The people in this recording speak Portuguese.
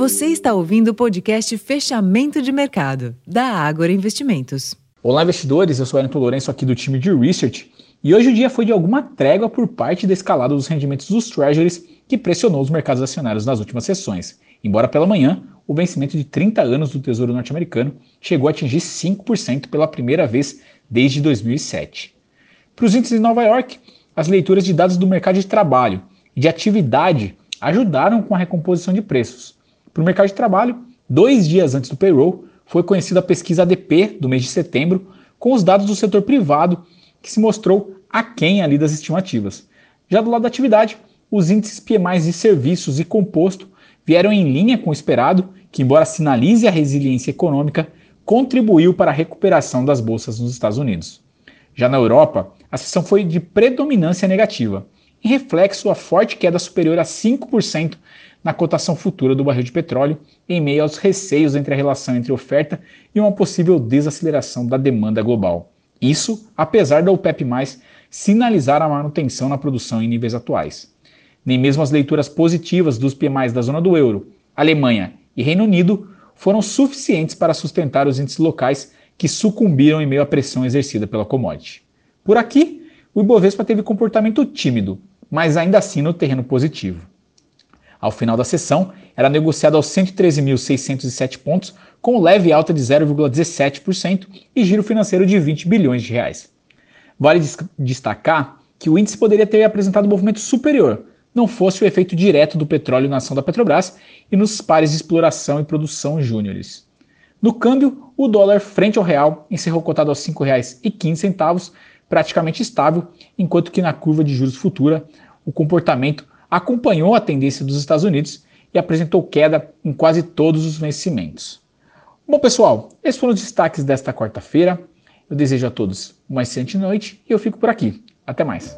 Você está ouvindo o podcast Fechamento de Mercado, da Ágora Investimentos. Olá, investidores. Eu sou o Wellington Lourenço aqui do time de Research. E hoje o dia foi de alguma trégua por parte da escalada dos rendimentos dos Treasuries que pressionou os mercados acionários nas últimas sessões. Embora pela manhã, o vencimento de 30 anos do Tesouro Norte-Americano chegou a atingir 5% pela primeira vez desde 2007. Para os índices de Nova York, as leituras de dados do mercado de trabalho e de atividade ajudaram com a recomposição de preços. Para o mercado de trabalho, dois dias antes do payroll, foi conhecida a pesquisa ADP do mês de setembro, com os dados do setor privado, que se mostrou aquém ali das estimativas. Já do lado da atividade, os índices PMI de serviços e composto vieram em linha com o esperado, que, embora sinalize a resiliência econômica, contribuiu para a recuperação das bolsas nos Estados Unidos. Já na Europa, a sessão foi de predominância negativa, em reflexo a forte queda superior a 5% na cotação futura do barril de petróleo, em meio aos receios entre a relação entre oferta e uma possível desaceleração da demanda global. Isso apesar da OPEP+, sinalizar a manutenção na produção em níveis atuais. Nem mesmo as leituras positivas dos PMIs da zona do euro, Alemanha e Reino Unido foram suficientes para sustentar os índices locais que sucumbiram em meio à pressão exercida pela commodity. Por aqui, o Ibovespa teve comportamento tímido, mas ainda assim no terreno positivo. Ao final da sessão, era negociado aos 113.607 pontos, com leve alta de 0,17% e giro financeiro de 20 bilhões de reais. Vale destacar que o índice poderia ter apresentado um movimento superior, não fosse o efeito direto do petróleo na ação da Petrobras e nos pares de exploração e produção júniores. No câmbio, o dólar frente ao real encerrou cotado aos R$ 5,15, praticamente estável, enquanto que na curva de juros futura o comportamento acompanhou a tendência dos Estados Unidos e apresentou queda em quase todos os vencimentos. Bom, pessoal, esses foram os destaques desta quarta-feira. Eu desejo a todos uma excelente noite e eu fico por aqui. Até mais.